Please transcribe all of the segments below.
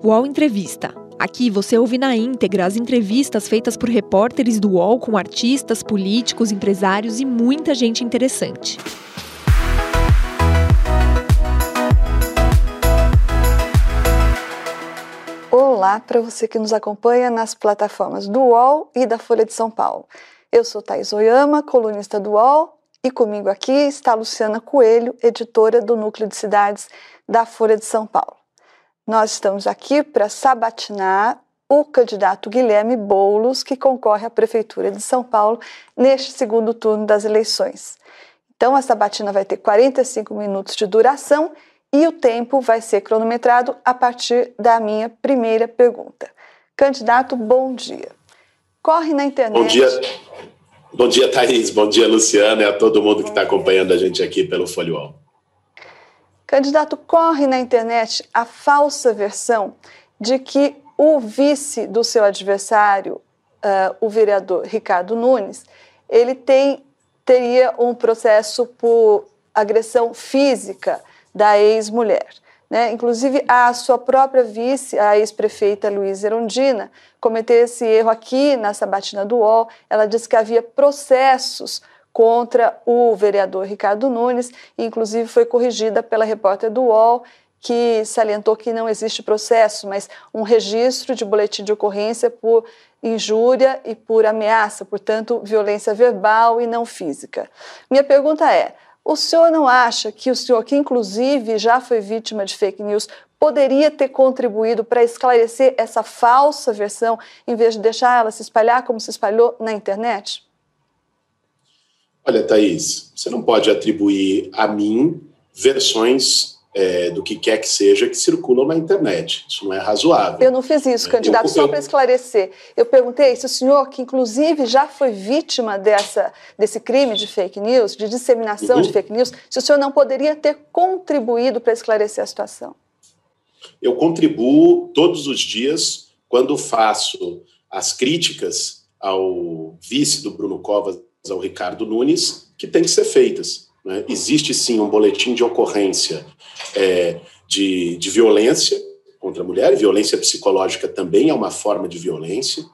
UOL Entrevista. Aqui você ouve na íntegra as entrevistas feitas por repórteres do UOL com artistas, políticos, empresários e muita gente interessante. Olá para você que nos acompanha nas plataformas do UOL e da Folha de São Paulo. Eu sou Thais Oyama, colunista do UOL, e comigo aqui está Luciana Coelho, editora do Núcleo de Cidades da Folha de São Paulo. Nós estamos aqui para sabatinar o candidato Guilherme Boulos, que concorre à Prefeitura de São Paulo neste segundo turno das eleições. Então, a sabatina vai ter 45 minutos de duração e o tempo vai ser cronometrado a partir da minha primeira pergunta. Candidato, bom dia. Corre na internet. Bom dia. Bom dia, Thaís. Bom dia, Luciana, e a todo mundo que está acompanhando a gente aqui pelo Folhol. Candidato, corre na internet a falsa versão de que o vice do seu adversário, uh, o vereador Ricardo Nunes, ele tem, teria um processo por agressão física da ex-mulher. Né? Inclusive, a sua própria vice, a ex-prefeita Luísa Erundina, cometeu esse erro aqui na sabatina do UOL. Ela disse que havia processos contra o vereador Ricardo Nunes, inclusive foi corrigida pela repórter do UOL, que salientou que não existe processo, mas um registro de boletim de ocorrência por injúria e por ameaça, portanto, violência verbal e não física. Minha pergunta é: o senhor não acha que o senhor, que inclusive já foi vítima de fake news, poderia ter contribuído para esclarecer essa falsa versão, em vez de deixar ela se espalhar como se espalhou na internet? Olha, Thaís, você não pode atribuir a mim versões é, do que quer que seja que circulam na internet. Isso não é razoável. Eu não fiz isso, candidato, eu, só para esclarecer. Eu perguntei se o senhor, que inclusive já foi vítima dessa, desse crime de fake news, de disseminação uhum. de fake news, se o senhor não poderia ter contribuído para esclarecer a situação. Eu contribuo todos os dias quando faço as críticas ao vice do Bruno Covas ao Ricardo Nunes que têm que ser feitas. Né? Existe sim um boletim de ocorrência é, de, de violência contra a mulher, violência psicológica também é uma forma de violência.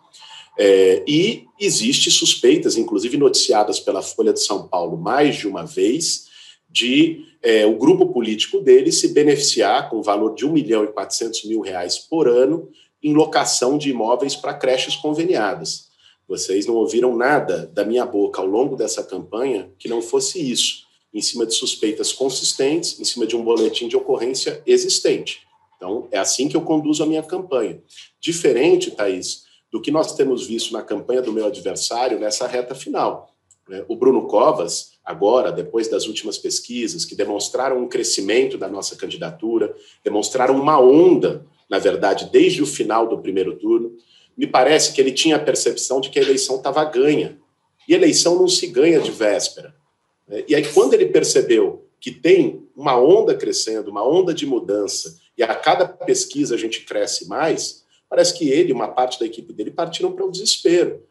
É, e existe suspeitas, inclusive noticiadas pela Folha de São Paulo mais de uma vez, de é, o grupo político dele se beneficiar com o valor de 1 milhão e 400 mil reais por ano em locação de imóveis para creches conveniadas. Vocês não ouviram nada da minha boca ao longo dessa campanha que não fosse isso, em cima de suspeitas consistentes, em cima de um boletim de ocorrência existente. Então, é assim que eu conduzo a minha campanha. Diferente, Thaís, do que nós temos visto na campanha do meu adversário nessa reta final. Né? O Bruno Covas, agora, depois das últimas pesquisas, que demonstraram um crescimento da nossa candidatura, demonstraram uma onda, na verdade, desde o final do primeiro turno, me parece que ele tinha a percepção de que a eleição estava ganha. E eleição não se ganha de véspera. Né? E aí, quando ele percebeu que tem uma onda crescendo, uma onda de mudança, e a cada pesquisa a gente cresce mais, parece que ele e uma parte da equipe dele partiram para o desespero.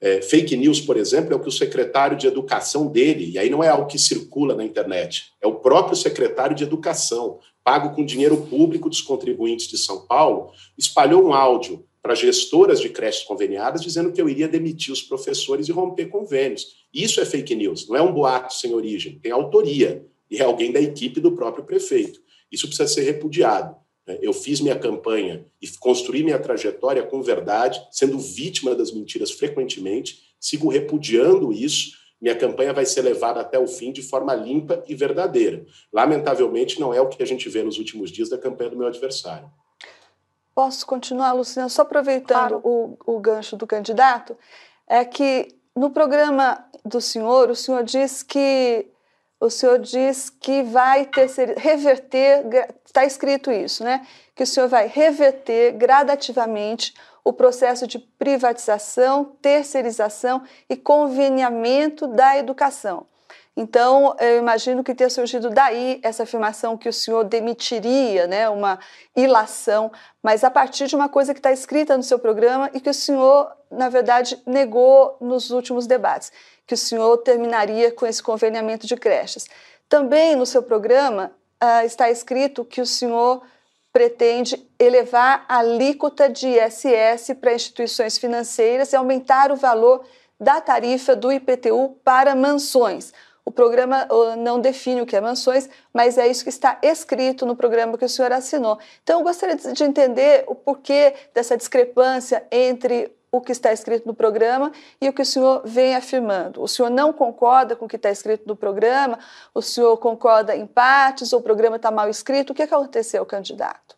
É, fake news, por exemplo, é o que o secretário de educação dele, e aí não é algo que circula na internet, é o próprio secretário de educação, pago com dinheiro público dos contribuintes de São Paulo, espalhou um áudio para gestoras de creches conveniadas dizendo que eu iria demitir os professores e romper convênios. Isso é fake news, não é um boato sem origem, tem autoria e é alguém da equipe do próprio prefeito. Isso precisa ser repudiado. Eu fiz minha campanha e construí minha trajetória com verdade, sendo vítima das mentiras frequentemente, sigo repudiando isso. Minha campanha vai ser levada até o fim de forma limpa e verdadeira. Lamentavelmente, não é o que a gente vê nos últimos dias da campanha do meu adversário. Posso continuar, Luciana, só aproveitando claro. o, o gancho do candidato? É que no programa do senhor, o senhor diz que o senhor diz que vai terceir, reverter, está escrito isso, né? Que o senhor vai reverter gradativamente o processo de privatização, terceirização e conveniamento da educação. Então, eu imagino que tenha surgido daí essa afirmação que o senhor demitiria né, uma ilação, mas a partir de uma coisa que está escrita no seu programa e que o senhor, na verdade, negou nos últimos debates, que o senhor terminaria com esse conveniamento de creches. Também no seu programa uh, está escrito que o senhor pretende elevar a alíquota de ISS para instituições financeiras e aumentar o valor da tarifa do IPTU para mansões. O programa não define o que é mansões, mas é isso que está escrito no programa que o senhor assinou. Então, eu gostaria de entender o porquê dessa discrepância entre o que está escrito no programa e o que o senhor vem afirmando. O senhor não concorda com o que está escrito no programa? O senhor concorda em partes? Ou o programa está mal escrito? O que aconteceu, candidato?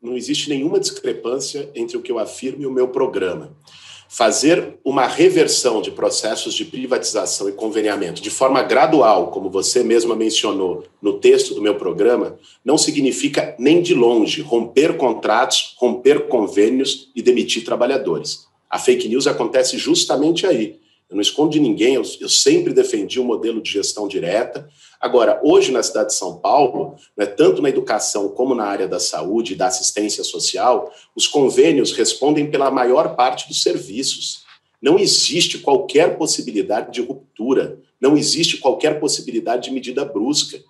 Não existe nenhuma discrepância entre o que eu afirmo e o meu programa fazer uma reversão de processos de privatização e conveniamento de forma gradual, como você mesma mencionou no texto do meu programa, não significa nem de longe romper contratos, romper convênios e demitir trabalhadores. A fake news acontece justamente aí. Eu não escondo de ninguém, eu, eu sempre defendi o modelo de gestão direta, Agora, hoje na cidade de São Paulo, né, tanto na educação como na área da saúde e da assistência social, os convênios respondem pela maior parte dos serviços. Não existe qualquer possibilidade de ruptura, não existe qualquer possibilidade de medida brusca.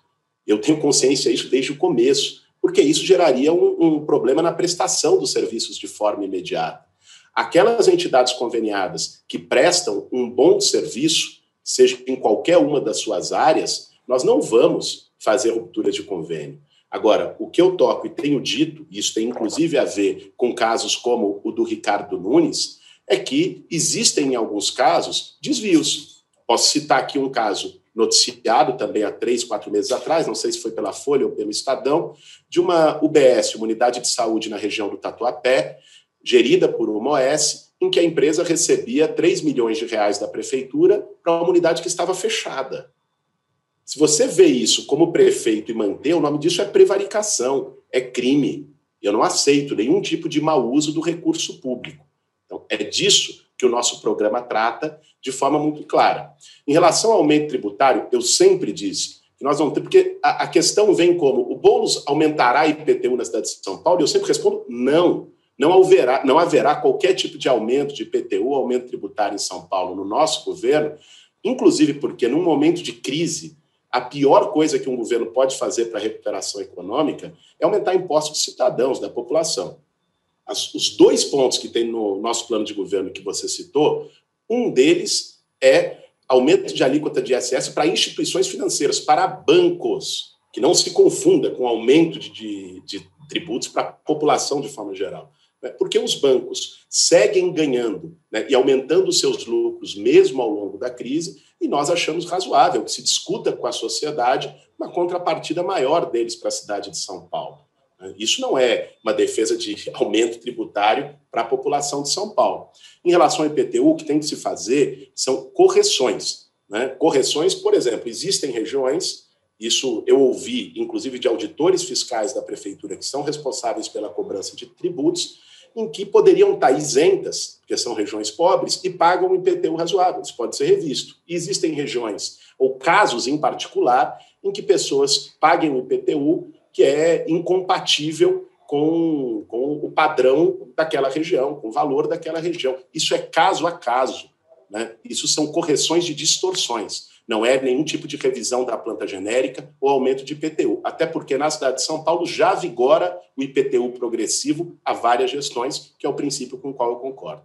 Eu tenho consciência disso desde o começo, porque isso geraria um, um problema na prestação dos serviços de forma imediata. Aquelas entidades conveniadas que prestam um bom serviço, seja em qualquer uma das suas áreas, nós não vamos fazer ruptura de convênio. Agora, o que eu toco e tenho dito, e isso tem inclusive a ver com casos como o do Ricardo Nunes, é que existem, em alguns casos, desvios. Posso citar aqui um caso noticiado também há três, quatro meses atrás, não sei se foi pela Folha ou pelo Estadão, de uma UBS, uma unidade de saúde na região do Tatuapé, gerida por uma OS, em que a empresa recebia 3 milhões de reais da prefeitura para uma unidade que estava fechada. Se você vê isso como prefeito e manter, o nome disso é prevaricação, é crime. Eu não aceito nenhum tipo de mau uso do recurso público. Então, é disso que o nosso programa trata de forma muito clara. Em relação ao aumento tributário, eu sempre disse que nós vamos ter, porque a, a questão vem como o Boulos aumentará IPTU na cidade de São Paulo, e eu sempre respondo não. Não haverá, não haverá qualquer tipo de aumento de IPTU, aumento tributário em São Paulo no nosso governo, inclusive porque num momento de crise, a pior coisa que um governo pode fazer para a recuperação econômica é aumentar impostos de cidadãos, da população. As, os dois pontos que tem no nosso plano de governo que você citou, um deles é aumento de alíquota de ISS para instituições financeiras, para bancos, que não se confunda com aumento de, de, de tributos para a população de forma geral. Né? Porque os bancos seguem ganhando né, e aumentando seus lucros mesmo ao longo da crise, e nós achamos razoável que se discuta com a sociedade uma contrapartida maior deles para a cidade de São Paulo. Isso não é uma defesa de aumento tributário para a população de São Paulo. Em relação ao IPTU, o que tem que se fazer são correções. Né? Correções, por exemplo, existem regiões, isso eu ouvi, inclusive, de auditores fiscais da prefeitura que são responsáveis pela cobrança de tributos, em que poderiam estar isentas, porque são regiões pobres, e pagam um IPTU razoável. Isso pode ser revisto. E existem regiões, ou casos em particular, em que pessoas paguem um IPTU que é incompatível com, com o padrão daquela região, com o valor daquela região. Isso é caso a caso. Né? Isso são correções de distorções. Não é nenhum tipo de revisão da planta genérica ou aumento de IPTU. Até porque na cidade de São Paulo já vigora o IPTU progressivo há várias gestões, que é o princípio com o qual eu concordo.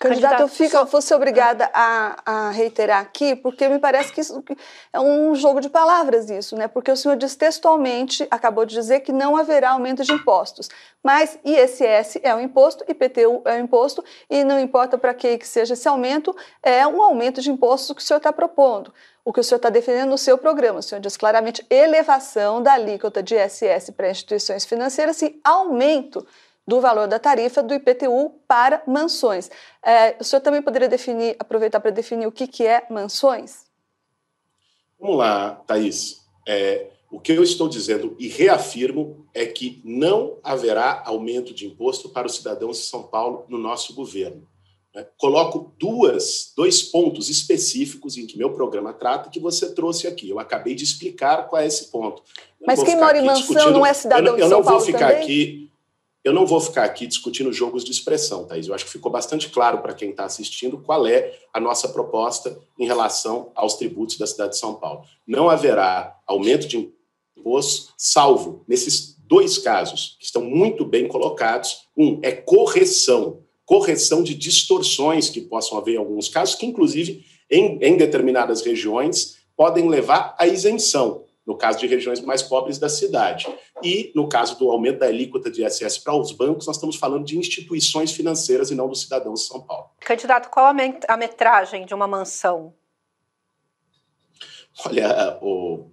Candidato, eu fico, fosse obrigada a, a, reiterar aqui, porque me parece que isso é um jogo de palavras isso, né? Porque o senhor diz textualmente, acabou de dizer que não haverá aumento de impostos. Mas ISS é um imposto, IPTU é um imposto, e não importa para que, que seja esse aumento, é um aumento de impostos que o senhor está propondo. O que o senhor está defendendo no seu programa, o senhor diz claramente elevação da alíquota de ISS para instituições financeiras e aumento do valor da tarifa do IPTU para mansões. É, o senhor também poderia definir, aproveitar para definir o que, que é mansões? Vamos lá, Thaís. É, o que eu estou dizendo e reafirmo é que não haverá aumento de imposto para os cidadãos de São Paulo no nosso governo. Né? Coloco duas, dois pontos específicos em que meu programa trata que você trouxe aqui. Eu acabei de explicar qual é esse ponto. Mas quem mora em mansão não é cidadão eu, de São Paulo Eu não vou ficar também? aqui eu não vou ficar aqui discutindo jogos de expressão, Thaís. Eu acho que ficou bastante claro para quem está assistindo qual é a nossa proposta em relação aos tributos da cidade de São Paulo. Não haverá aumento de imposto, salvo nesses dois casos que estão muito bem colocados. Um é correção, correção de distorções que possam haver em alguns casos, que inclusive em, em determinadas regiões podem levar à isenção no caso de regiões mais pobres da cidade. E, no caso do aumento da alíquota de ISS para os bancos, nós estamos falando de instituições financeiras e não dos cidadãos de São Paulo. Candidato, qual a metragem de uma mansão? Olha, o...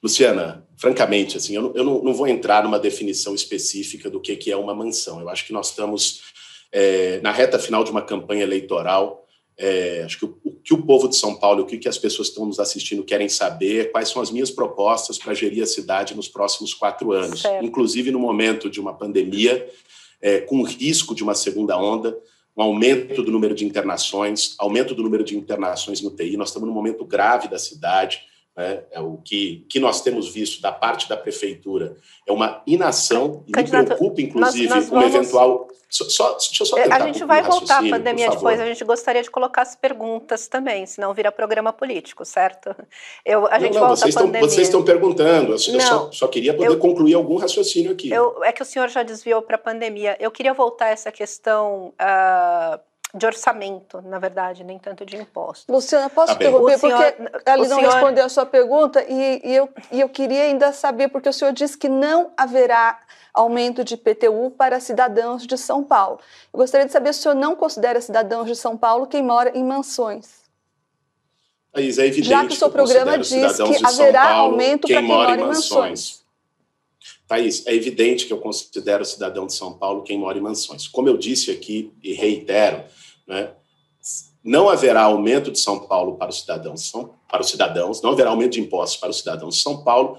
Luciana, francamente, assim, eu, não, eu não, não, vou entrar numa definição específica do que, que é uma mansão. Eu acho que nós estamos é, na reta final de uma campanha eleitoral é, acho que o, o, que o povo de São Paulo, o que, que as pessoas que estão nos assistindo querem saber, quais são as minhas propostas para gerir a cidade nos próximos quatro anos, certo. inclusive no momento de uma pandemia, é, com risco de uma segunda onda, um aumento do número de internações, aumento do número de internações no TI. Nós estamos num momento grave da cidade. Né? É o que, que nós temos visto da parte da prefeitura é uma inação e Candidato, me preocupa, inclusive, nós, nós vamos... um eventual só, só, deixa eu só A gente vai voltar à pandemia depois, a gente gostaria de colocar as perguntas também, senão vira programa político, certo? Eu, a gente não, volta vocês à pandemia. Estão, vocês estão perguntando, eu não, só, só, queria poder eu, concluir algum raciocínio aqui. É que o senhor já desviou para a pandemia. Eu queria voltar a essa questão uh, de orçamento, na verdade, nem tanto de impostos. Luciana, posso tá interromper? Senhor, porque ela não senhor... respondeu a sua pergunta e, e, eu, e eu queria ainda saber, porque o senhor disse que não haverá aumento de IPTU para cidadãos de São Paulo. Eu gostaria de saber se o senhor não considera cidadãos de São Paulo quem mora em mansões. Thaís, é evidente Já que o seu programa diz que haverá Paulo, aumento para quem mora em mansões. mansões. Thaís, é evidente que eu considero cidadão de São Paulo quem mora em mansões. Como eu disse aqui e reitero, né, não haverá aumento de São Paulo para os cidadãos, para os cidadãos, não haverá aumento de impostos para os cidadãos de São Paulo,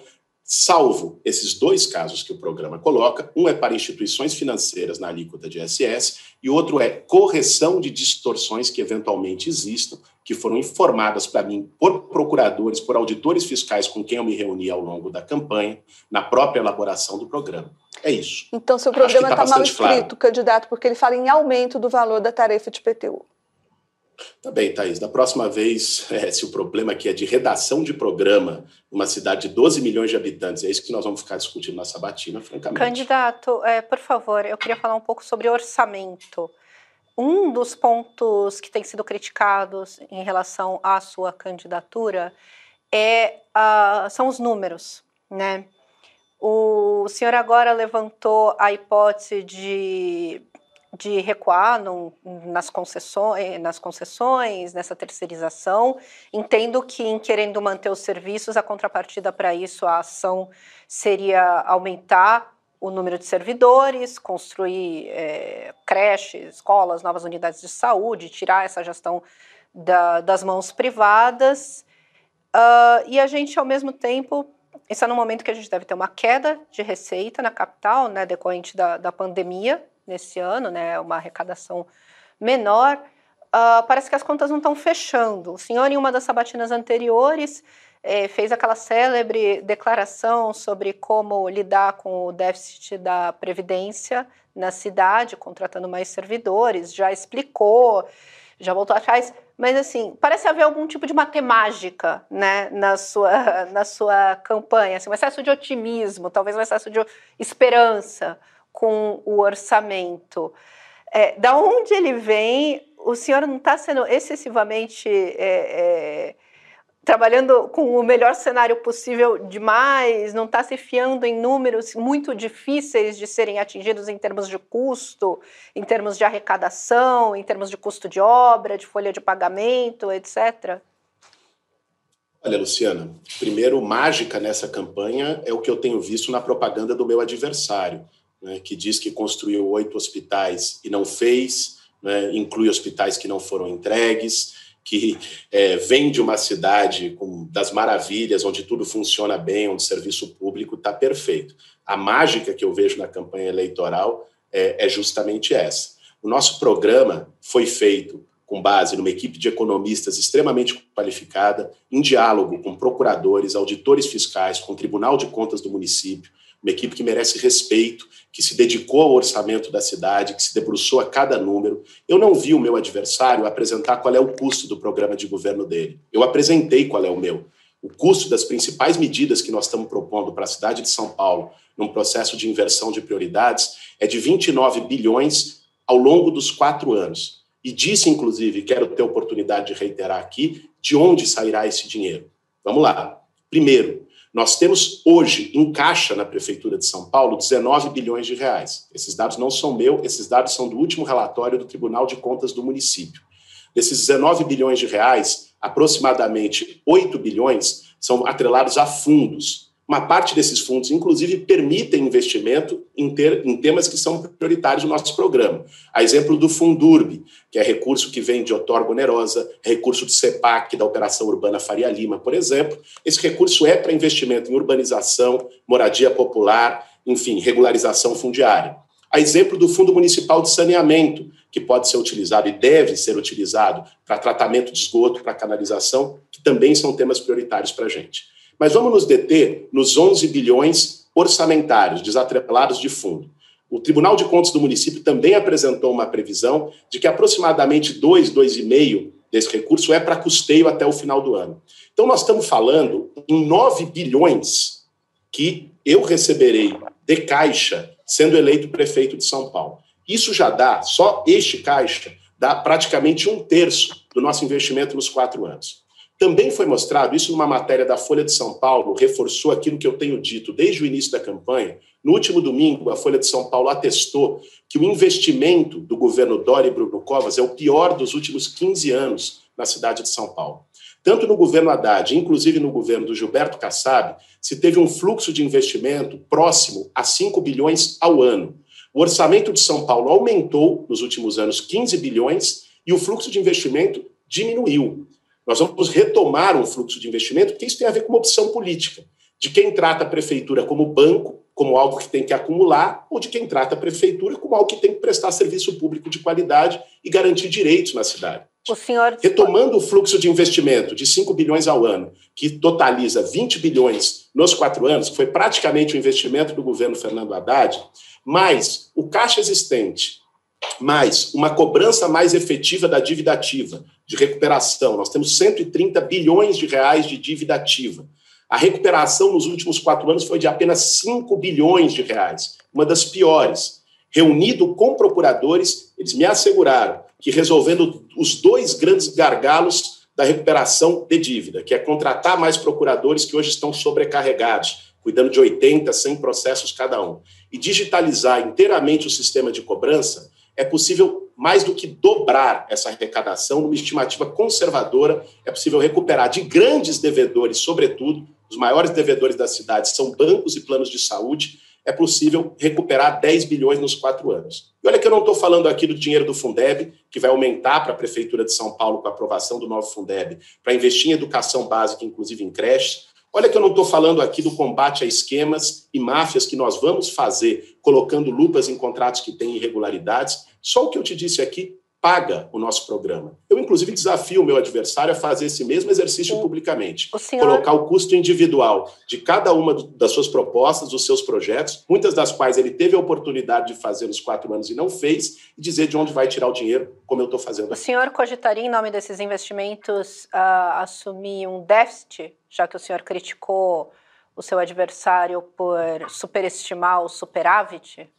salvo esses dois casos que o programa coloca, um é para instituições financeiras na alíquota de ISS e outro é correção de distorções que eventualmente existam, que foram informadas para mim por procuradores, por auditores fiscais com quem eu me reuni ao longo da campanha, na própria elaboração do programa. É isso. Então, seu programa está tá mal escrito, claro. candidato, porque ele fala em aumento do valor da tarefa de PTU. Tá bem, Thaís. Da próxima vez, é, se o problema aqui é de redação de programa numa cidade de 12 milhões de habitantes, é isso que nós vamos ficar discutindo na sabatina, francamente. Candidato, é, por favor, eu queria falar um pouco sobre orçamento. Um dos pontos que tem sido criticados em relação à sua candidatura é, uh, são os números, né? O senhor agora levantou a hipótese de de recuar no, nas, concessões, nas concessões, nessa terceirização. Entendo que, em querendo manter os serviços, a contrapartida para isso, a ação seria aumentar o número de servidores, construir é, creches, escolas, novas unidades de saúde, tirar essa gestão da, das mãos privadas. Uh, e a gente, ao mesmo tempo, está no momento que a gente deve ter uma queda de receita na capital, né, decorrente da, da pandemia, nesse ano, né, uma arrecadação menor, uh, parece que as contas não estão fechando. O senhor, em uma das sabatinas anteriores, eh, fez aquela célebre declaração sobre como lidar com o déficit da Previdência na cidade, contratando mais servidores, já explicou, já voltou atrás, mas assim, parece haver algum tipo de matemática né, na, sua, na sua campanha, assim, um excesso de otimismo, talvez um excesso de esperança com o orçamento. É, da onde ele vem, o senhor não está sendo excessivamente é, é, trabalhando com o melhor cenário possível demais, não está se fiando em números muito difíceis de serem atingidos em termos de custo, em termos de arrecadação, em termos de custo de obra, de folha de pagamento, etc. Olha, Luciana, primeiro, mágica nessa campanha é o que eu tenho visto na propaganda do meu adversário né, que diz que construiu oito hospitais e não fez, né, inclui hospitais que não foram entregues, que é, vem de uma cidade com, das maravilhas, onde tudo funciona bem, onde o serviço público está perfeito. A mágica que eu vejo na campanha eleitoral é, é justamente essa. O nosso programa foi feito com base numa equipe de economistas extremamente qualificada, em diálogo com procuradores, auditores fiscais, com o Tribunal de Contas do município, uma equipe que merece respeito, que se dedicou ao orçamento da cidade, que se debruçou a cada número. Eu não vi o meu adversário apresentar qual é o custo do programa de governo dele. Eu apresentei qual é o meu. o custo das principais medidas que nós estamos propondo para a cidade de São Paulo, num processo de inversão de prioridades, é de 29 bilhões ao longo dos quatro anos. E disse, inclusive, quero ter oportunidade de reiterar aqui, de onde sairá esse dinheiro. Vamos lá. Primeiro, nós temos hoje em caixa na Prefeitura de São Paulo 19 bilhões de reais. Esses dados não são meus, esses dados são do último relatório do Tribunal de Contas do município. Desses 19 bilhões de reais, aproximadamente 8 bilhões são atrelados a fundos. Uma parte desses fundos, inclusive, permitem investimento em, ter, em temas que são prioritários no nosso programa. A exemplo do Fundurb, que é recurso que vem de outorga onerosa, recurso de CEPAC, da Operação Urbana Faria Lima, por exemplo. Esse recurso é para investimento em urbanização, moradia popular, enfim, regularização fundiária. A exemplo do Fundo Municipal de Saneamento, que pode ser utilizado e deve ser utilizado para tratamento de esgoto, para canalização, que também são temas prioritários para a gente. Mas vamos nos deter nos 11 bilhões orçamentários desatrelados de fundo. O Tribunal de Contas do município também apresentou uma previsão de que aproximadamente 2, 2,5 desse recurso é para custeio até o final do ano. Então, nós estamos falando em 9 bilhões que eu receberei de caixa sendo eleito prefeito de São Paulo. Isso já dá, só este caixa, dá praticamente um terço do nosso investimento nos quatro anos. Também foi mostrado, isso numa matéria da Folha de São Paulo, reforçou aquilo que eu tenho dito desde o início da campanha. No último domingo, a Folha de São Paulo atestou que o investimento do governo Dória e Bruno Covas é o pior dos últimos 15 anos na cidade de São Paulo. Tanto no governo Haddad, inclusive no governo do Gilberto Kassab, se teve um fluxo de investimento próximo a 5 bilhões ao ano. O orçamento de São Paulo aumentou nos últimos anos 15 bilhões e o fluxo de investimento diminuiu. Nós vamos retomar um fluxo de investimento, porque isso tem a ver com uma opção política, de quem trata a prefeitura como banco, como algo que tem que acumular, ou de quem trata a prefeitura como algo que tem que prestar serviço público de qualidade e garantir direitos na cidade. O senhor... Retomando o fluxo de investimento de 5 bilhões ao ano, que totaliza 20 bilhões nos quatro anos, que foi praticamente o investimento do governo Fernando Haddad, mais o caixa existente, mais uma cobrança mais efetiva da dívida ativa, de recuperação. Nós temos 130 bilhões de reais de dívida ativa. A recuperação nos últimos quatro anos foi de apenas 5 bilhões de reais, uma das piores. Reunido com procuradores, eles me asseguraram que resolvendo os dois grandes gargalos da recuperação de dívida, que é contratar mais procuradores que hoje estão sobrecarregados, cuidando de 80, 100 processos cada um, e digitalizar inteiramente o sistema de cobrança, é possível mais do que dobrar essa arrecadação numa estimativa conservadora, é possível recuperar de grandes devedores, sobretudo, os maiores devedores da cidade são bancos e planos de saúde, é possível recuperar 10 bilhões nos quatro anos. E olha que eu não estou falando aqui do dinheiro do Fundeb, que vai aumentar para a Prefeitura de São Paulo com a aprovação do novo Fundeb, para investir em educação básica, inclusive em creches, Olha que eu não estou falando aqui do combate a esquemas e máfias que nós vamos fazer, colocando lupas em contratos que têm irregularidades. Só o que eu te disse aqui paga o nosso programa. Eu, inclusive, desafio o meu adversário a fazer esse mesmo exercício o, publicamente. O senhor... Colocar o custo individual de cada uma das suas propostas, dos seus projetos, muitas das quais ele teve a oportunidade de fazer nos quatro anos e não fez, e dizer de onde vai tirar o dinheiro, como eu estou fazendo. O senhor cogitaria, em nome desses investimentos, uh, assumir um déficit, já que o senhor criticou o seu adversário por superestimar o superávit?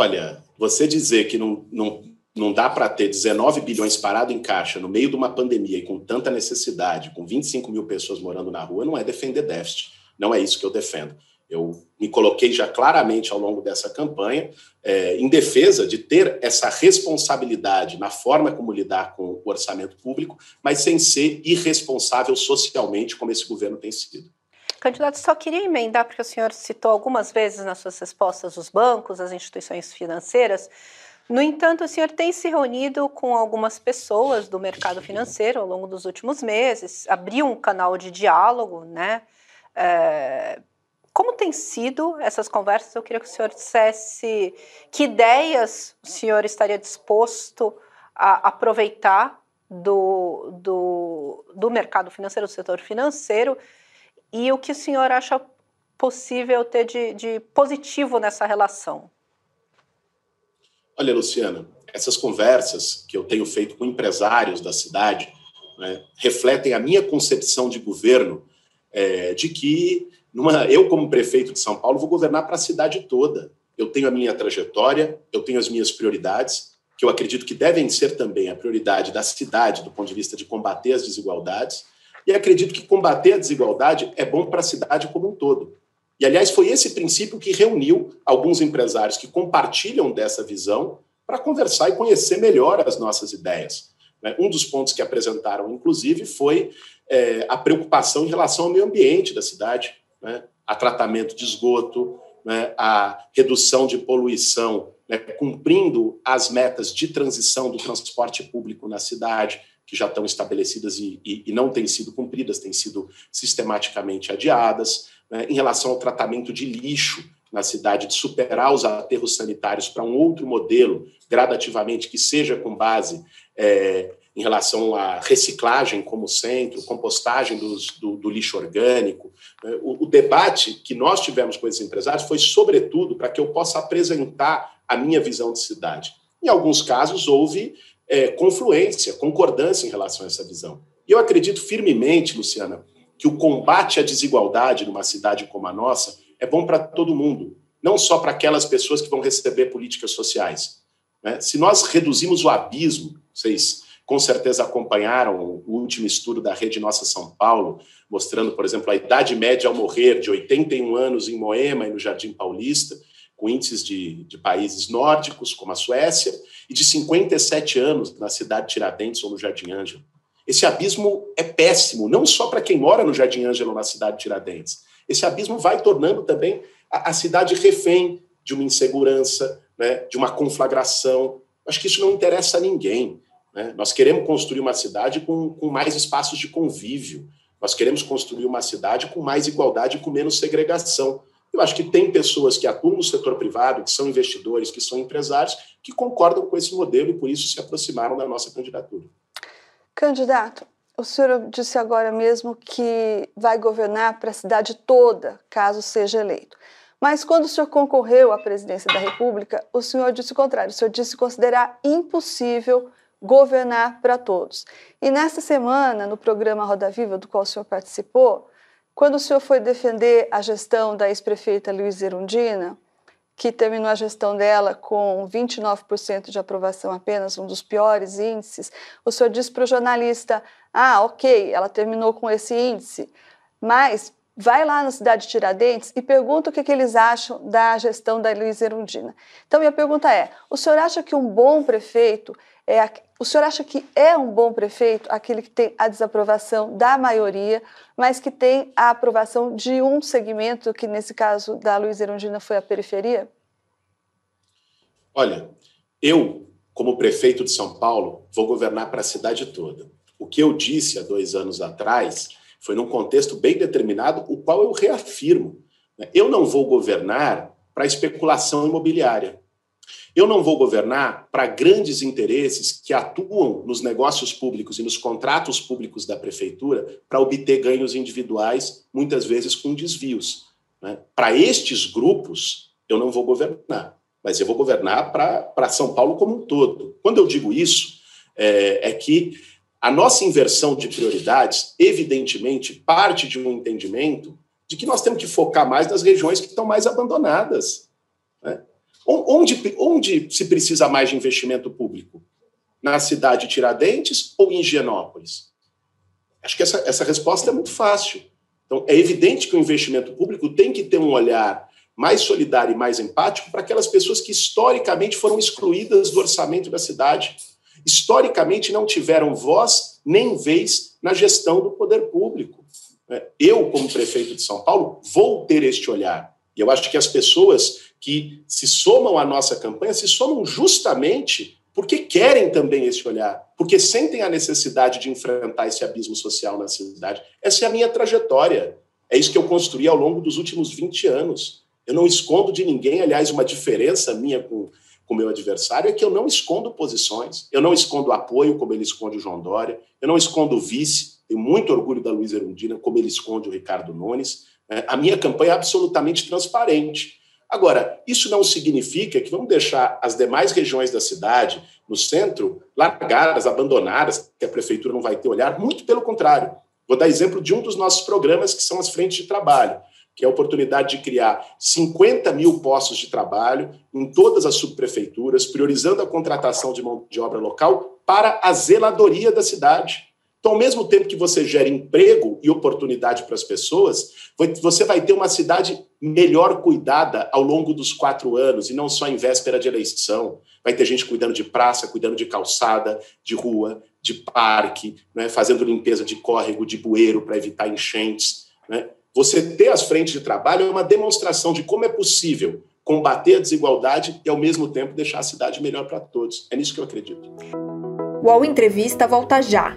Olha, você dizer que não, não não dá para ter 19 bilhões parado em caixa no meio de uma pandemia e com tanta necessidade, com 25 mil pessoas morando na rua, não é defender déficit. Não é isso que eu defendo. Eu me coloquei já claramente ao longo dessa campanha é, em defesa de ter essa responsabilidade na forma como lidar com o orçamento público, mas sem ser irresponsável socialmente, como esse governo tem sido. Candidato, só queria emendar, porque o senhor citou algumas vezes nas suas respostas os bancos, as instituições financeiras. No entanto, o senhor tem se reunido com algumas pessoas do mercado financeiro ao longo dos últimos meses, abriu um canal de diálogo, né? É, como tem sido essas conversas? Eu queria que o senhor dissesse que ideias o senhor estaria disposto a aproveitar do, do, do mercado financeiro, do setor financeiro, e o que o senhor acha possível ter de, de positivo nessa relação. Olha, Luciana, essas conversas que eu tenho feito com empresários da cidade né, refletem a minha concepção de governo, é, de que numa, eu, como prefeito de São Paulo, vou governar para a cidade toda. Eu tenho a minha trajetória, eu tenho as minhas prioridades, que eu acredito que devem ser também a prioridade da cidade do ponto de vista de combater as desigualdades, e acredito que combater a desigualdade é bom para a cidade como um todo. E, aliás, foi esse princípio que reuniu alguns empresários que compartilham dessa visão para conversar e conhecer melhor as nossas ideias. Né? Um dos pontos que apresentaram, inclusive, foi é, a preocupação em relação ao meio ambiente da cidade, né? a tratamento de esgoto, né? a redução de poluição, cumprindo as metas de transição do transporte público na cidade, que já estão estabelecidas e, e, e não têm sido cumpridas, têm sido sistematicamente adiadas, né? em relação ao tratamento de lixo na cidade, de superar os aterros sanitários para um outro modelo, gradativamente, que seja com base é, em relação à reciclagem como centro, compostagem dos, do, do, lixo orgânico. Né? O, o, debate que nós tivemos com esses empresários foi, sobretudo, para que eu possa apresentar a minha visão de cidade. Em alguns casos, houve é, confluência, concordância em relação a essa visão. E eu acredito firmemente, Luciana, que o combate à desigualdade numa cidade como a nossa é bom para todo mundo, não só para aquelas pessoas que vão receber políticas sociais. Né? Se nós reduzimos o abismo, vocês com certeza acompanharam o último estudo da Rede Nossa São Paulo, mostrando, por exemplo, a idade média ao morrer de 81 anos em Moema e no Jardim Paulista, com índices de, de países nórdicos, como a Suécia, e de 57 anos na cidade de Tiradentes ou no Jardim Ângelo. Esse abismo é péssimo, não só para quem mora no Jardim Ângelo ou na cidade de Tiradentes. Esse abismo vai tornando também a, a cidade refém de uma insegurança, né, de uma conflagração. Acho que isso não interessa a ninguém. Né? Nós queremos construir uma cidade com, com mais espaços de convívio. Nós queremos construir uma cidade com mais igualdade e com menos segregação. Eu acho que tem pessoas que atuam no setor privado, que são investidores, que são empresários, que concordam com esse modelo e por isso se aproximaram da nossa candidatura. Candidato, o senhor disse agora mesmo que vai governar para a cidade toda, caso seja eleito. Mas quando o senhor concorreu à presidência da República, o senhor disse o contrário. O senhor disse considerar impossível governar para todos. E nesta semana, no programa Roda Viva, do qual o senhor participou, quando o senhor foi defender a gestão da ex-prefeita Luiz Erundina, que terminou a gestão dela com 29% de aprovação apenas, um dos piores índices, o senhor disse para o jornalista: ah, ok, ela terminou com esse índice, mas vai lá na cidade de Tiradentes e pergunta o que, que eles acham da gestão da Luiz Erundina. Então, minha pergunta é: o senhor acha que um bom prefeito é. O senhor acha que é um bom prefeito aquele que tem a desaprovação da maioria, mas que tem a aprovação de um segmento, que nesse caso da Luiz Erundina foi a periferia? Olha, eu, como prefeito de São Paulo, vou governar para a cidade toda. O que eu disse há dois anos atrás foi num contexto bem determinado, o qual eu reafirmo. Eu não vou governar para especulação imobiliária. Eu não vou governar para grandes interesses que atuam nos negócios públicos e nos contratos públicos da prefeitura para obter ganhos individuais, muitas vezes com desvios. Né? Para estes grupos, eu não vou governar, mas eu vou governar para São Paulo como um todo. Quando eu digo isso, é, é que a nossa inversão de prioridades, evidentemente, parte de um entendimento de que nós temos que focar mais nas regiões que estão mais abandonadas. Onde, onde se precisa mais de investimento público? Na cidade de Tiradentes ou em Higienópolis? Acho que essa, essa resposta é muito fácil. Então, é evidente que o investimento público tem que ter um olhar mais solidário e mais empático para aquelas pessoas que historicamente foram excluídas do orçamento da cidade, historicamente não tiveram voz nem vez na gestão do poder público. Eu, como prefeito de São Paulo, vou ter este olhar. E eu acho que as pessoas que se somam à nossa campanha se somam justamente porque querem também esse olhar, porque sentem a necessidade de enfrentar esse abismo social na cidade. Essa é a minha trajetória. É isso que eu construí ao longo dos últimos 20 anos. Eu não escondo de ninguém, aliás, uma diferença minha com o meu adversário é que eu não escondo posições, eu não escondo apoio, como ele esconde o João Dória, eu não escondo o vice, tenho muito orgulho da Luiz Erundina, como ele esconde o Ricardo Nunes. É, a minha campanha é absolutamente transparente. Agora, isso não significa que vamos deixar as demais regiões da cidade, no centro, largadas, abandonadas, que a prefeitura não vai ter olhar, muito pelo contrário. Vou dar exemplo de um dos nossos programas, que são as frentes de trabalho, que é a oportunidade de criar 50 mil postos de trabalho em todas as subprefeituras, priorizando a contratação de mão de obra local para a zeladoria da cidade. Então, ao mesmo tempo que você gera emprego e oportunidade para as pessoas, você vai ter uma cidade melhor cuidada ao longo dos quatro anos, e não só em véspera de eleição. Vai ter gente cuidando de praça, cuidando de calçada, de rua, de parque, né, fazendo limpeza de córrego, de bueiro para evitar enchentes. Né? Você ter as frentes de trabalho é uma demonstração de como é possível combater a desigualdade e, ao mesmo tempo, deixar a cidade melhor para todos. É nisso que eu acredito. O UOL Entrevista volta já.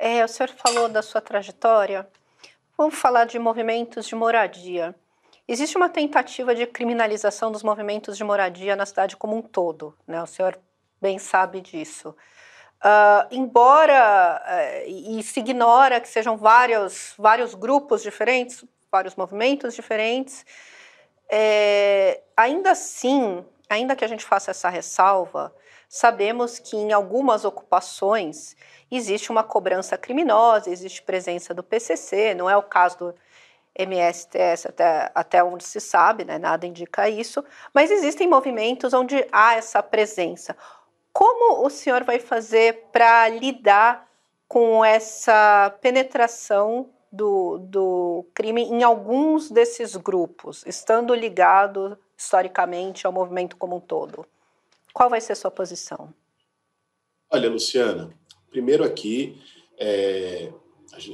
é, o senhor falou da sua trajetória. Vamos falar de movimentos de moradia. Existe uma tentativa de criminalização dos movimentos de moradia na cidade como um todo, né? O senhor bem sabe disso. Uh, embora uh, e se ignora que sejam vários, vários grupos diferentes, vários movimentos diferentes, é, ainda assim, ainda que a gente faça essa ressalva, sabemos que em algumas ocupações existe uma cobrança criminosa, existe presença do PCC, não é o caso do MSTS até, até onde se sabe, né, nada indica isso, mas existem movimentos onde há essa presença. Como o senhor vai fazer para lidar com essa penetração do, do crime em alguns desses grupos, estando ligado historicamente ao movimento como um todo? Qual vai ser a sua posição? Olha, Luciana, Primeiro, aqui, é,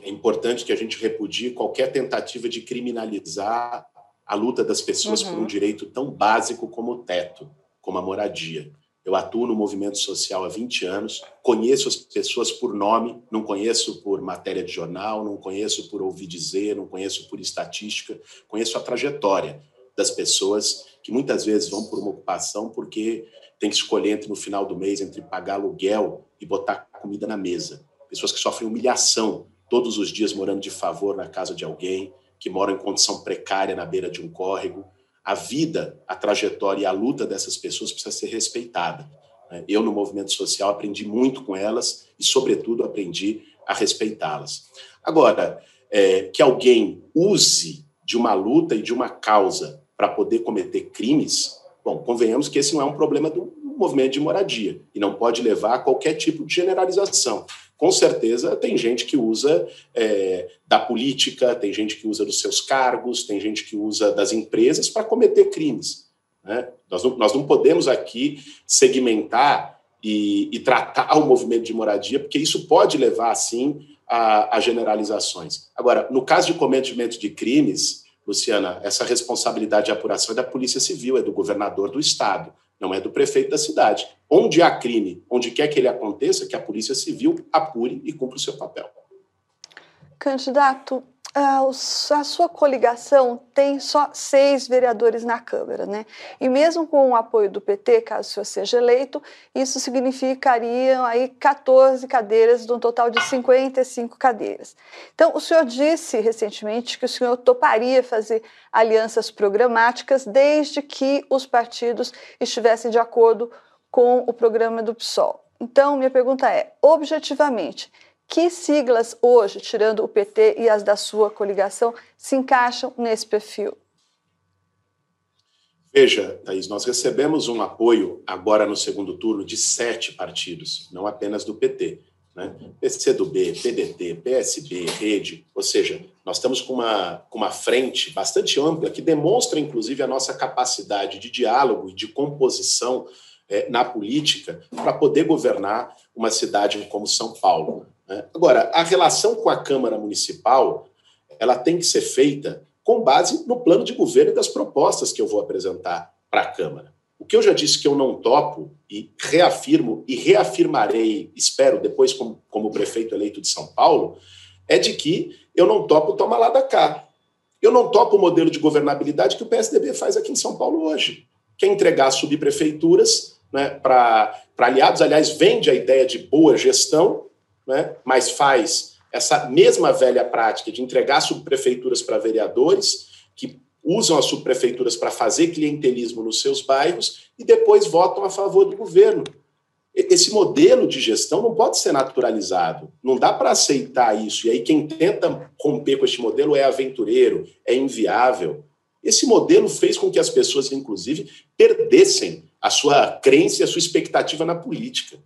é importante que a gente repudie qualquer tentativa de criminalizar a luta das pessoas uhum. por um uhum. direito tão básico como o teto, como a moradia. Eu atuo no movimento social há 20 anos, conheço as pessoas por nome, não conheço por matéria de jornal, não conheço por ouvir dizer, não conheço por estatística, conheço a trajetória das pessoas que muitas vezes vão por uma ocupação porque tem que escolher entre, no final do mês entre pagar aluguel e botar comida na mesa. Pessoas que sofrem humilhação todos os dias morando de favor na casa de alguém, que moram em condição precária na beira de um córrego. A vida, a trajetória e a luta dessas pessoas precisa ser respeitada. Né? Eu, no movimento social, aprendi muito com elas e, sobretudo, aprendi a respeitá-las. Agora, é, que alguém use de uma luta e de uma causa para poder cometer crimes, bom, convenhamos que esse não é um problema do movimento de moradia e não pode levar a qualquer tipo de generalização. Com certeza tem gente que usa é, da política, tem gente que usa dos seus cargos, tem gente que usa das empresas para cometer crimes. Né? Nós, não, nós não podemos aqui segmentar e, e, tratar o movimento de moradia, porque isso pode levar, sim, a, a generalizações. Agora, no caso de cometimento de crimes, Luciana, essa responsabilidade de apuração é da Polícia Civil, é do governador do Estado não é do prefeito da cidade. Onde há crime, onde quer que ele aconteça, que a Polícia Civil apure e cumpra o seu papel. Candidato, a sua coligação tem só seis vereadores na Câmara, né? E mesmo com o apoio do PT, caso o senhor seja eleito, isso significaria aí 14 cadeiras, de um total de 55 cadeiras. Então, o senhor disse recentemente que o senhor toparia fazer alianças programáticas desde que os partidos estivessem de acordo com o programa do PSOL. Então, minha pergunta é, objetivamente, que siglas hoje, tirando o PT e as da sua coligação, se encaixam nesse perfil? Veja, Thaís, nós recebemos um apoio agora no segundo turno de sete partidos, não apenas do PT. Né? PCdoB, PDT, PSB, Rede, ou seja, nós estamos com uma, com uma frente bastante ampla que demonstra, inclusive, a nossa capacidade de diálogo e de composição é, na política para poder governar uma cidade como São Paulo. Né? Agora, a relação com a Câmara Municipal ela tem que ser feita com base no plano de governo e das propostas que eu vou apresentar para a Câmara. O que eu já disse que eu não topo, e reafirmo e reafirmarei, espero, depois, como, como prefeito eleito de São Paulo, é de que eu não topo toma lá da cá. Eu não topo o modelo de governabilidade que o PSDB faz aqui em São Paulo hoje, que é entregar subprefeituras né, para aliados. Aliás, vende a ideia de boa gestão, né, mas faz essa mesma velha prática de entregar subprefeituras para vereadores, que usam as subprefeituras para fazer clientelismo nos seus bairros e depois votam a favor do governo. Esse modelo de gestão não pode ser naturalizado. Não dá para aceitar isso. E aí, quem tenta romper com este modelo é aventureiro, é inviável. Esse modelo fez com que as pessoas, inclusive, perdessem a sua crença e a sua expectativa na política.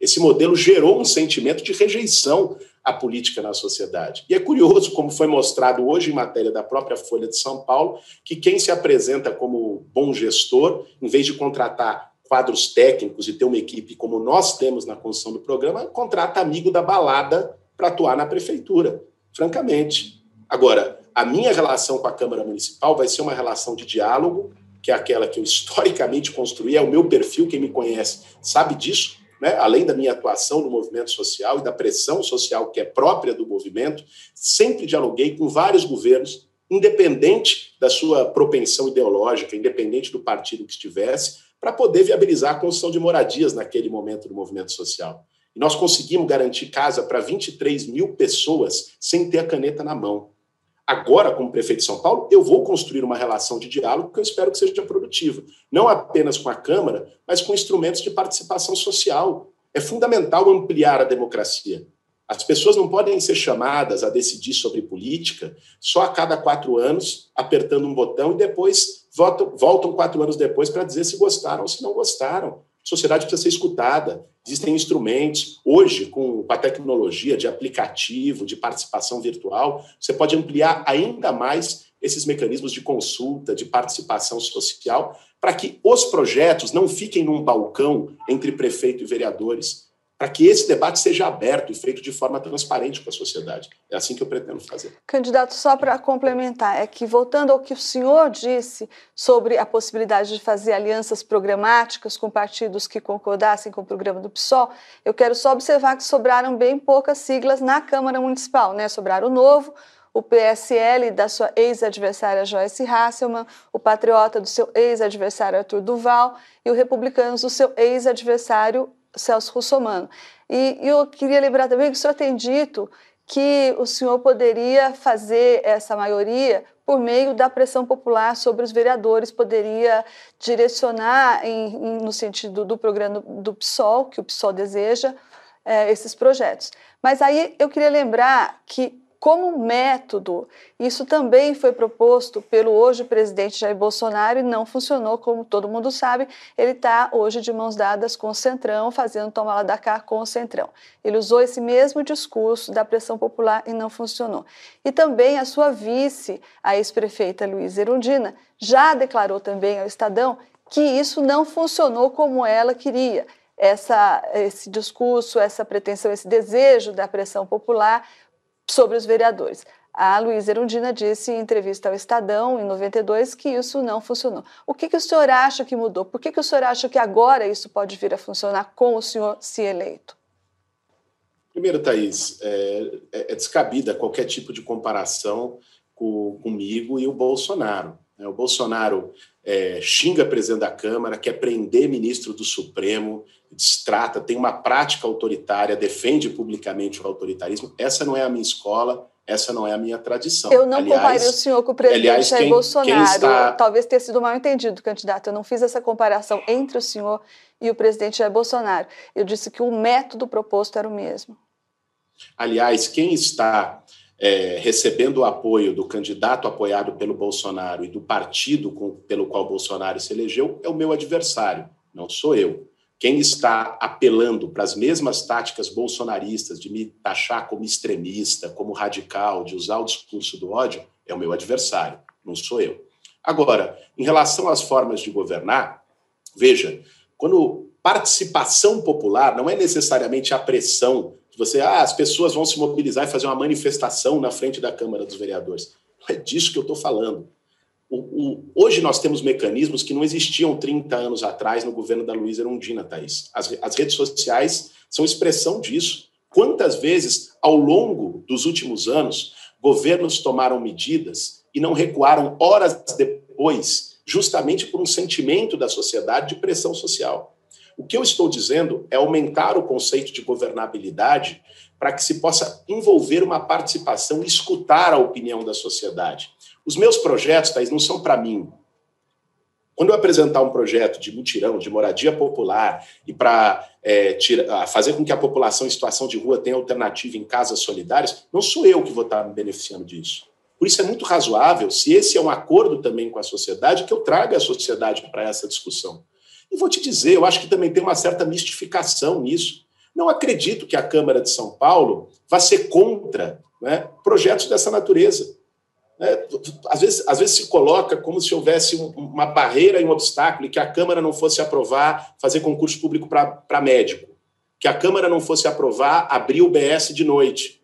Esse modelo gerou um sentimento de rejeição à política na sociedade. E é curioso, como foi mostrado hoje em matéria da própria Folha de São Paulo, que quem se apresenta como bom gestor, em vez de contratar quadros técnicos e ter uma equipe como nós temos na construção do programa, contrata amigo da balada para atuar na prefeitura, francamente. Agora, a minha relação com a Câmara Municipal vai ser uma relação de diálogo, que é aquela que eu historicamente construí, é o meu perfil, quem me conhece sabe disso, né, além da minha atuação no movimento social e da pressão social que é própria do movimento, sempre dialoguei com vários governos, independente da sua propensão ideológica, independente do partido que estivesse, para poder viabilizar a construção de moradias naquele momento do movimento social. E nós conseguimos garantir casa para 23 mil pessoas sem ter a caneta na mão. Agora, como prefeito de São Paulo, eu vou construir uma relação de diálogo que eu espero que seja produtiva. Não apenas com a Câmara, mas com instrumentos de participação social. É fundamental ampliar a democracia. As pessoas não podem ser chamadas a decidir sobre política só a cada quatro anos, apertando um botão, e depois voltam, quatro anos depois para dizer se gostaram ou se não gostaram. Sociedade precisa ser escutada. Existem instrumentos. Hoje, com a tecnologia de aplicativo, de participação virtual, você pode ampliar ainda mais esses mecanismos de consulta, de participação social, para que os projetos não fiquem num balcão entre prefeito e vereadores, para que esse debate seja aberto e feito de forma transparente com a sociedade. É assim que eu pretendo fazer. Candidato, só para complementar, é que voltando ao que o senhor disse sobre a possibilidade de fazer alianças programáticas com partidos que concordassem com o programa do PSOL, eu quero só observar que sobraram bem poucas siglas na Câmara Municipal, né? Sobraram o Novo, o PSL da sua ex-adversária Joyce Hasselmann, o Patriota do seu ex-adversário Arthur Duval e o Republicanos do seu ex-adversário Celso Russomano. E, e eu queria lembrar também que o senhor tem dito que o senhor poderia fazer essa maioria por meio da pressão popular sobre os vereadores, poderia direcionar em, em, no sentido do programa do PSOL, que o PSOL deseja, é, esses projetos. Mas aí eu queria lembrar que como método. Isso também foi proposto pelo hoje presidente Jair Bolsonaro e não funcionou, como todo mundo sabe. Ele está hoje de mãos dadas com o Centrão, fazendo tomar lá da cá com o Centrão. Ele usou esse mesmo discurso da pressão popular e não funcionou. E também a sua vice, a ex-prefeita Luísa Erundina, já declarou também ao Estadão que isso não funcionou como ela queria. Essa, esse discurso, essa pretensão, esse desejo da pressão popular sobre os vereadores. A Luísa Erundina disse em entrevista ao Estadão, em 92, que isso não funcionou. O que, que o senhor acha que mudou? Por que, que o senhor acha que agora isso pode vir a funcionar com o senhor se eleito? Primeiro, Thaís, é, é, é descabida qualquer tipo de comparação com, comigo e o Bolsonaro. Né? O Bolsonaro é, xinga presidente da Câmara, quer prender ministro do Supremo, destrata, tem uma prática autoritária, defende publicamente o autoritarismo. Essa não é a minha escola, essa não é a minha tradição. Eu não aliás, comparei o senhor com o presidente aliás, Jair quem, Bolsonaro. Quem está... Talvez tenha sido mal entendido, candidato. Eu não fiz essa comparação entre o senhor e o presidente Jair Bolsonaro. Eu disse que o método proposto era o mesmo. Aliás, quem está é, recebendo o apoio do candidato apoiado pelo Bolsonaro e do partido com, pelo qual Bolsonaro se elegeu é o meu adversário, não sou eu. Quem está apelando para as mesmas táticas bolsonaristas de me taxar como extremista, como radical, de usar o discurso do ódio, é o meu adversário, não sou eu. Agora, em relação às formas de governar, veja, quando participação popular não é necessariamente a pressão você, ah, as pessoas vão se mobilizar e fazer uma manifestação na frente da Câmara dos Vereadores. Não é disso que eu estou falando. O, o, hoje nós temos mecanismos que não existiam 30 anos atrás no governo da Luísa Erundina, Thaís. As, as redes sociais são expressão disso. Quantas vezes, ao longo dos últimos anos, governos tomaram medidas e não recuaram horas depois, justamente por um sentimento da sociedade de pressão social? O que eu estou dizendo é aumentar o conceito de governabilidade para que se possa envolver uma participação e escutar a opinião da sociedade. Os meus projetos, Thaís, não são para mim. Quando eu apresentar um projeto de mutirão, de moradia popular, e para é, fazer com que a população em situação de rua tenha alternativa em casas solidárias, não sou eu que vou estar me beneficiando disso. Por isso é muito razoável, se esse é um acordo também com a sociedade, que eu traga a sociedade para essa discussão. E vou te dizer, eu acho que também tem uma certa mistificação nisso. Não acredito que a Câmara de São Paulo vá ser contra né, projetos dessa natureza. É, às, vezes, às vezes se coloca como se houvesse uma barreira e um obstáculo e que a Câmara não fosse aprovar fazer concurso público para médico, que a Câmara não fosse aprovar abrir o BS de noite,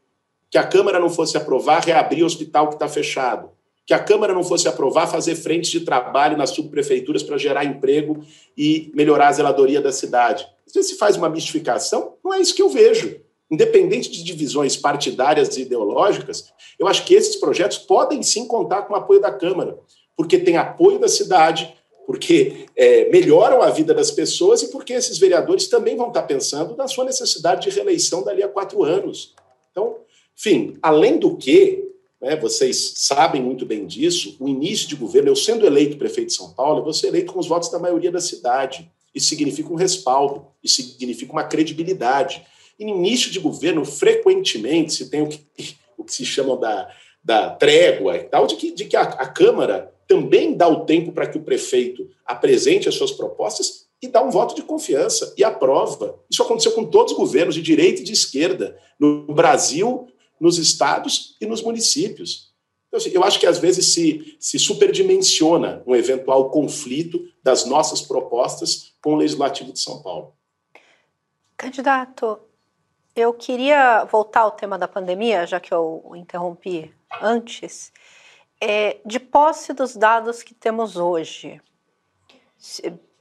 que a Câmara não fosse aprovar reabrir o hospital que está fechado, que a Câmara não fosse aprovar fazer frentes de trabalho nas subprefeituras para gerar emprego e melhorar a zeladoria da cidade. Vezes se faz uma mistificação, não é isso que eu vejo. Independente de divisões partidárias e ideológicas, eu acho que esses projetos podem sim contar com o apoio da Câmara, porque tem apoio da cidade, porque é, melhoram a vida das pessoas e porque esses vereadores também vão estar pensando na sua necessidade de reeleição dali a quatro anos. Então, enfim, além do que, né, vocês sabem muito bem disso, o início de governo, eu sendo eleito prefeito de São Paulo, eu vou ser eleito com os votos da maioria da cidade. Isso significa um respaldo, isso significa uma credibilidade. E no início de governo, frequentemente, se tem o que, o que se chama da, da trégua e tal, de que, de que a, a Câmara também dá o tempo para que o prefeito apresente as suas propostas e dá um voto de confiança e aprova. Isso aconteceu com todos os governos, de direita e de esquerda, no Brasil nos estados e nos municípios. Então, assim, eu acho que às vezes se, se superdimensiona um eventual conflito das nossas propostas com o Legislativo de São Paulo. Candidato, eu queria voltar ao tema da pandemia, já que eu interrompi antes. É, de posse dos dados que temos hoje,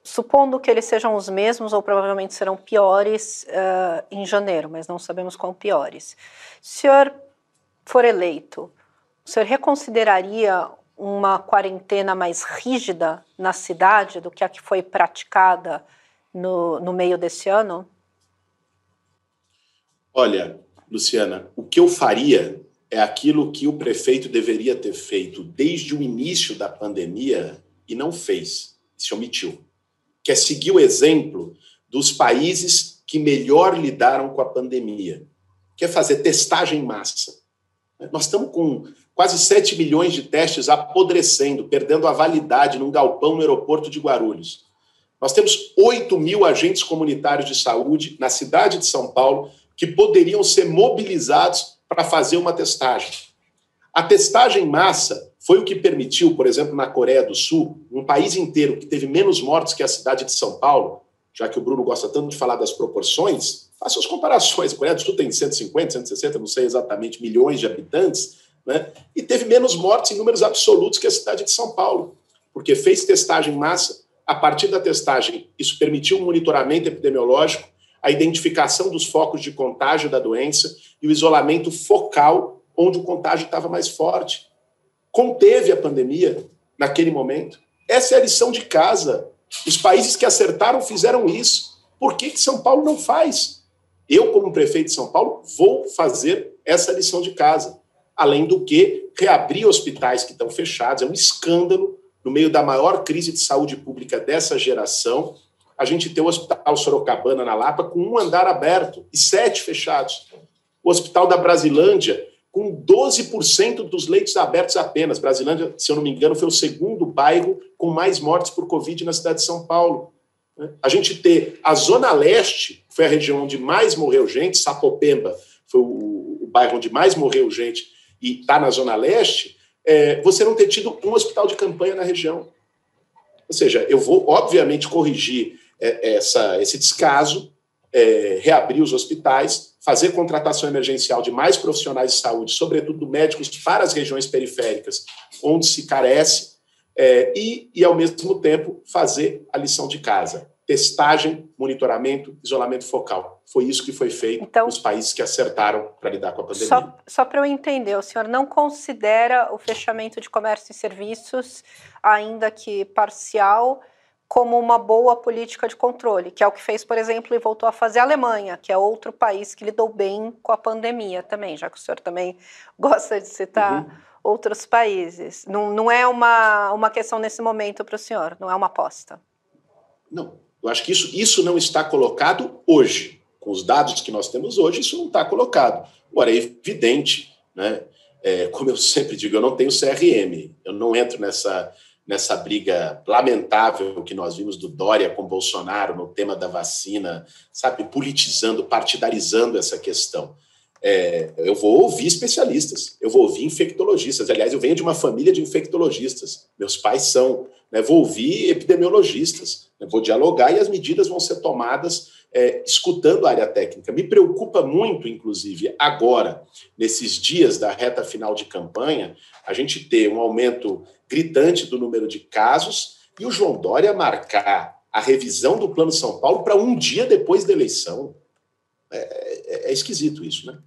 supondo que eles sejam os mesmos ou provavelmente serão piores uh, em janeiro, mas não sabemos quão piores. Se o senhor for eleito, o senhor reconsideraria uma quarentena mais rígida na cidade do que a que foi praticada no, no meio desse ano? Olha, Luciana, o que eu faria é aquilo que o prefeito deveria ter feito desde o início da pandemia e não fez, se omitiu que é seguir o exemplo dos países que melhor lidaram com a pandemia, que é fazer testagem em massa. Nós estamos com quase 7 milhões de testes apodrecendo, perdendo a validade num galpão no aeroporto de Guarulhos. Nós temos 8 mil agentes comunitários de saúde na cidade de São Paulo que poderiam ser mobilizados para fazer uma testagem. A testagem em massa foi o que permitiu, por exemplo, na Coreia do Sul, um país inteiro que teve menos mortes que a cidade de São Paulo, já que o Bruno gosta tanto de falar das proporções, faça as comparações. A Coreia do Sul tem 150, 160, não sei exatamente, milhões de habitantes, né? e teve menos mortes em números absolutos que a cidade de São Paulo, porque fez testagem em massa. A partir da testagem, isso permitiu um monitoramento epidemiológico, a identificação dos focos de contágio da doença e o isolamento focal, onde o contágio estava mais forte conteve a pandemia naquele momento. Essa é a lição de casa. Os países que acertaram fizeram isso. Por que, que São Paulo não faz? Eu, como prefeito de São Paulo, vou fazer essa lição de casa. Além do que, reabrir hospitais que estão fechados é um escândalo no meio da maior crise de saúde pública dessa geração. A gente tem o Hospital Sorocabana na Lapa com um andar aberto e sete fechados. O Hospital da Brasilândia com 12% dos leitos abertos apenas. Brasilândia, se eu não me engano, foi o segundo bairro com mais mortes por Covid na cidade de São Paulo. Né? A gente ter a Zona Leste, que foi a região onde mais morreu gente, Sapopemba foi o, o bairro onde mais morreu gente, e está na Zona Leste, é, você não ter tido um hospital de campanha na região. Ou seja, eu vou, obviamente, corrigir é, essa, esse descaso, é, reabrir os hospitais, fazer contratação emergencial de mais profissionais de saúde, sobretudo médicos para as regiões periféricas, onde se carece, é, e, e, ao mesmo tempo, fazer a lição de casa. Testagem, monitoramento, isolamento focal. Foi isso que foi feito então, nos países que acertaram para lidar com a pandemia. Só, só para eu entender, o senhor não considera o fechamento de comércio e serviços, ainda que parcial, como uma boa política de controle, que é o que fez, por exemplo, e voltou a fazer a Alemanha, que é outro país que lidou bem com a pandemia também, já que o senhor também gosta de citar uhum. outros países. Não, não é uma, uma questão nesse momento para o senhor, não é uma aposta. Não, eu acho que isso, isso não está colocado hoje. Com os dados que nós temos hoje, isso não está colocado. Agora, é evidente, né? É, como eu sempre digo, eu não tenho CRM, eu não entro nessa nessa briga lamentável que nós vimos do Dória com Bolsonaro no tema da vacina, sabe, politizando, partidarizando essa questão. É, eu vou ouvir especialistas, eu vou ouvir infectologistas. Aliás, eu venho de uma família de infectologistas, meus pais são. Né, vou ouvir epidemiologistas, né, vou dialogar e as medidas vão ser tomadas é, escutando a área técnica. Me preocupa muito, inclusive, agora, nesses dias da reta final de campanha, a gente ter um aumento gritante do número de casos e o João Dória marcar a revisão do Plano São Paulo para um dia depois da eleição. É, é, é esquisito isso, né?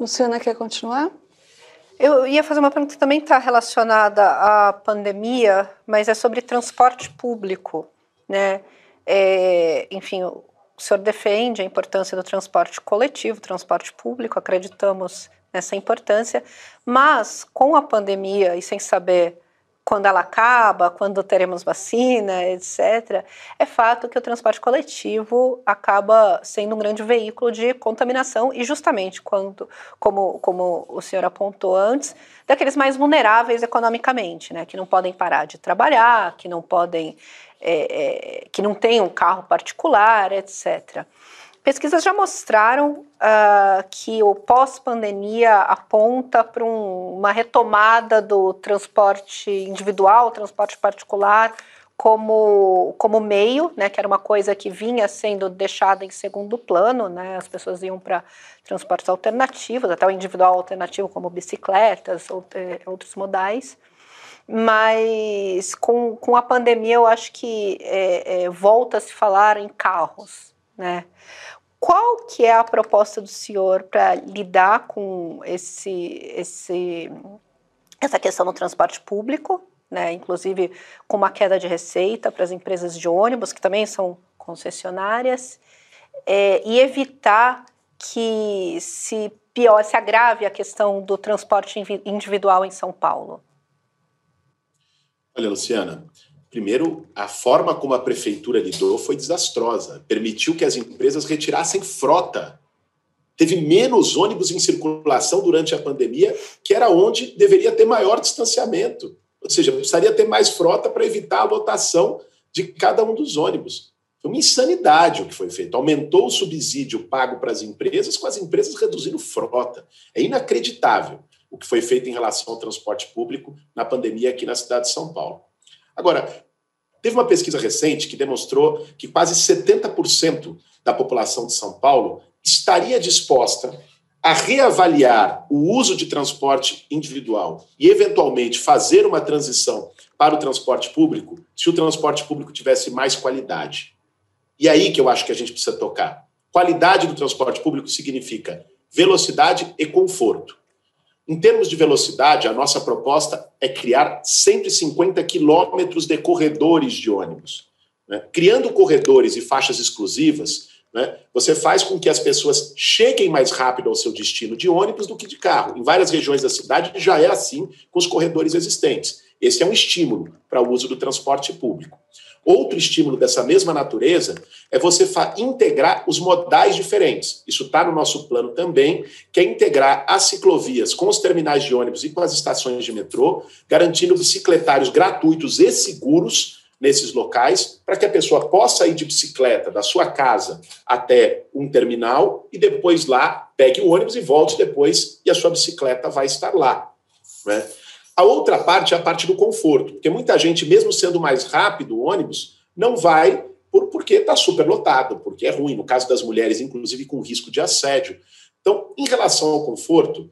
Luciana, quer continuar? Eu ia fazer uma pergunta que também está relacionada à pandemia, mas é sobre transporte público, né? É, enfim, o senhor defende a importância do transporte coletivo, transporte público, acreditamos nessa importância, mas com a pandemia e sem saber quando ela acaba, quando teremos vacina, etc., é fato que o transporte coletivo acaba sendo um grande veículo de contaminação e justamente quando, como, como o senhor apontou antes, daqueles mais vulneráveis economicamente, né, que não podem parar de trabalhar, que não podem, é, é, que não têm um carro particular, etc. Pesquisas já mostraram uh, que o pós-pandemia aponta para um, uma retomada do transporte individual, transporte particular, como, como meio, né, que era uma coisa que vinha sendo deixada em segundo plano, né, as pessoas iam para transportes alternativos, até o individual alternativo, como bicicletas, ou, é, outros modais. Mas com, com a pandemia, eu acho que é, é, volta a se falar em carros. Né? Qual que é a proposta do senhor para lidar com esse, esse, essa questão do transporte público, né? inclusive com uma queda de receita para as empresas de ônibus, que também são concessionárias, é, e evitar que se pior, se agrave a questão do transporte individual em São Paulo? Olha, Luciana, Primeiro, a forma como a prefeitura lidou foi desastrosa. Permitiu que as empresas retirassem frota. Teve menos ônibus em circulação durante a pandemia, que era onde deveria ter maior distanciamento. Ou seja, precisaria ter mais frota para evitar a lotação de cada um dos ônibus. Foi uma insanidade o que foi feito. Aumentou o subsídio pago para as empresas, com as empresas reduzindo frota. É inacreditável o que foi feito em relação ao transporte público na pandemia aqui na cidade de São Paulo. Agora, teve uma pesquisa recente que demonstrou que quase 70% da população de São Paulo estaria disposta a reavaliar o uso de transporte individual e, eventualmente, fazer uma transição para o transporte público se o transporte público tivesse mais qualidade. E aí que eu acho que a gente precisa tocar. Qualidade do transporte público significa velocidade e conforto. Em termos de velocidade, a nossa proposta é criar 150 quilômetros de corredores de ônibus. Né? Criando corredores e faixas exclusivas, né, você faz com que as pessoas cheguem mais rápido ao seu destino de ônibus do que de carro. Em várias regiões da cidade já é assim com os corredores existentes. Esse é um estímulo para o uso do transporte público. Outro estímulo dessa mesma natureza é você integrar os modais diferentes. Isso está no nosso plano também, que é integrar as ciclovias com os terminais de ônibus e com as estações de metrô, garantindo bicicletários gratuitos e seguros nesses locais, para que a pessoa possa ir de bicicleta da sua casa até um terminal e depois lá pegue o ônibus e volte depois e a sua bicicleta vai estar lá. Né? A outra parte é a parte do conforto, porque muita gente, mesmo sendo mais rápido o ônibus, não vai por, porque está superlotado, porque é ruim. No caso das mulheres, inclusive com risco de assédio. Então, em relação ao conforto,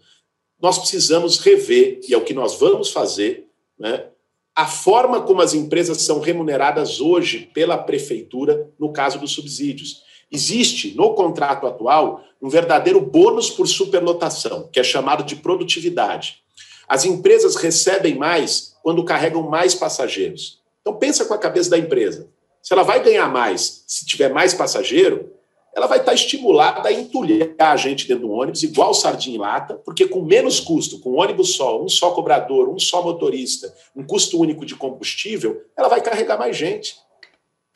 nós precisamos rever, e é o que nós vamos fazer, né, a forma como as empresas são remuneradas hoje pela prefeitura no caso dos subsídios. Existe no contrato atual um verdadeiro bônus por superlotação, que é chamado de produtividade. As empresas recebem mais quando carregam mais passageiros. Então pensa com a cabeça da empresa. Se ela vai ganhar mais se tiver mais passageiro, ela vai estar estimulada a entulhar a gente dentro do ônibus, igual sardinha em lata, porque com menos custo, com um ônibus só, um só cobrador, um só motorista, um custo único de combustível, ela vai carregar mais gente.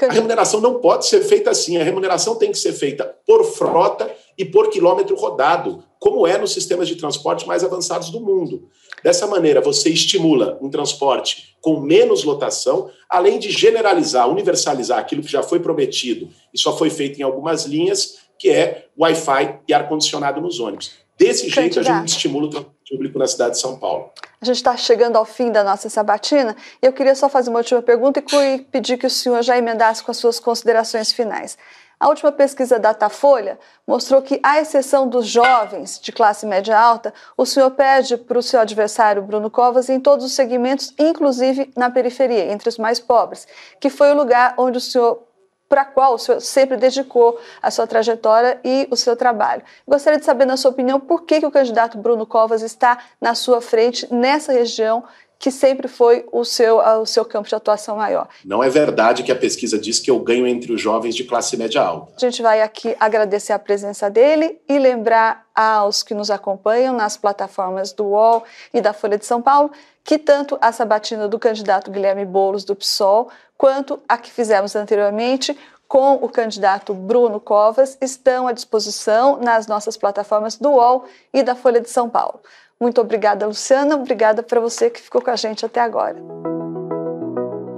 A remuneração não pode ser feita assim. A remuneração tem que ser feita por frota e por quilômetro rodado, como é nos sistemas de transporte mais avançados do mundo. Dessa maneira, você estimula um transporte com menos lotação, além de generalizar, universalizar aquilo que já foi prometido e só foi feito em algumas linhas, que é Wi-Fi e ar-condicionado nos ônibus. Desse jeito, a gente estimula o transporte público na cidade de São Paulo. A gente está chegando ao fim da nossa sabatina e eu queria só fazer uma última pergunta e pedir que o senhor já emendasse com as suas considerações finais. A última pesquisa Datafolha mostrou que, à exceção dos jovens de classe média alta, o senhor perde para o seu adversário Bruno Covas em todos os segmentos, inclusive na periferia, entre os mais pobres, que foi o lugar onde o senhor para qual o senhor sempre dedicou a sua trajetória e o seu trabalho. Gostaria de saber, na sua opinião, por que, que o candidato Bruno Covas está na sua frente nessa região que sempre foi o seu, o seu campo de atuação maior. Não é verdade que a pesquisa diz que eu ganho entre os jovens de classe média alta. A gente vai aqui agradecer a presença dele e lembrar aos que nos acompanham nas plataformas do UOL e da Folha de São Paulo que tanto a sabatina do candidato Guilherme Boulos do PSOL quanto a que fizemos anteriormente com o candidato Bruno Covas estão à disposição nas nossas plataformas do UOL e da Folha de São Paulo. Muito obrigada, Luciana. Obrigada para você que ficou com a gente até agora.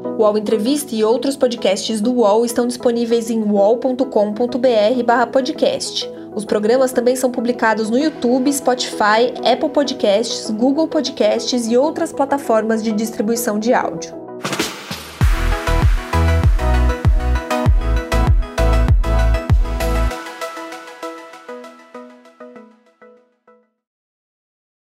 O UOL Entrevista e outros podcasts do UOL estão disponíveis em uol.com.br/podcast. Os programas também são publicados no YouTube, Spotify, Apple Podcasts, Google Podcasts e outras plataformas de distribuição de áudio.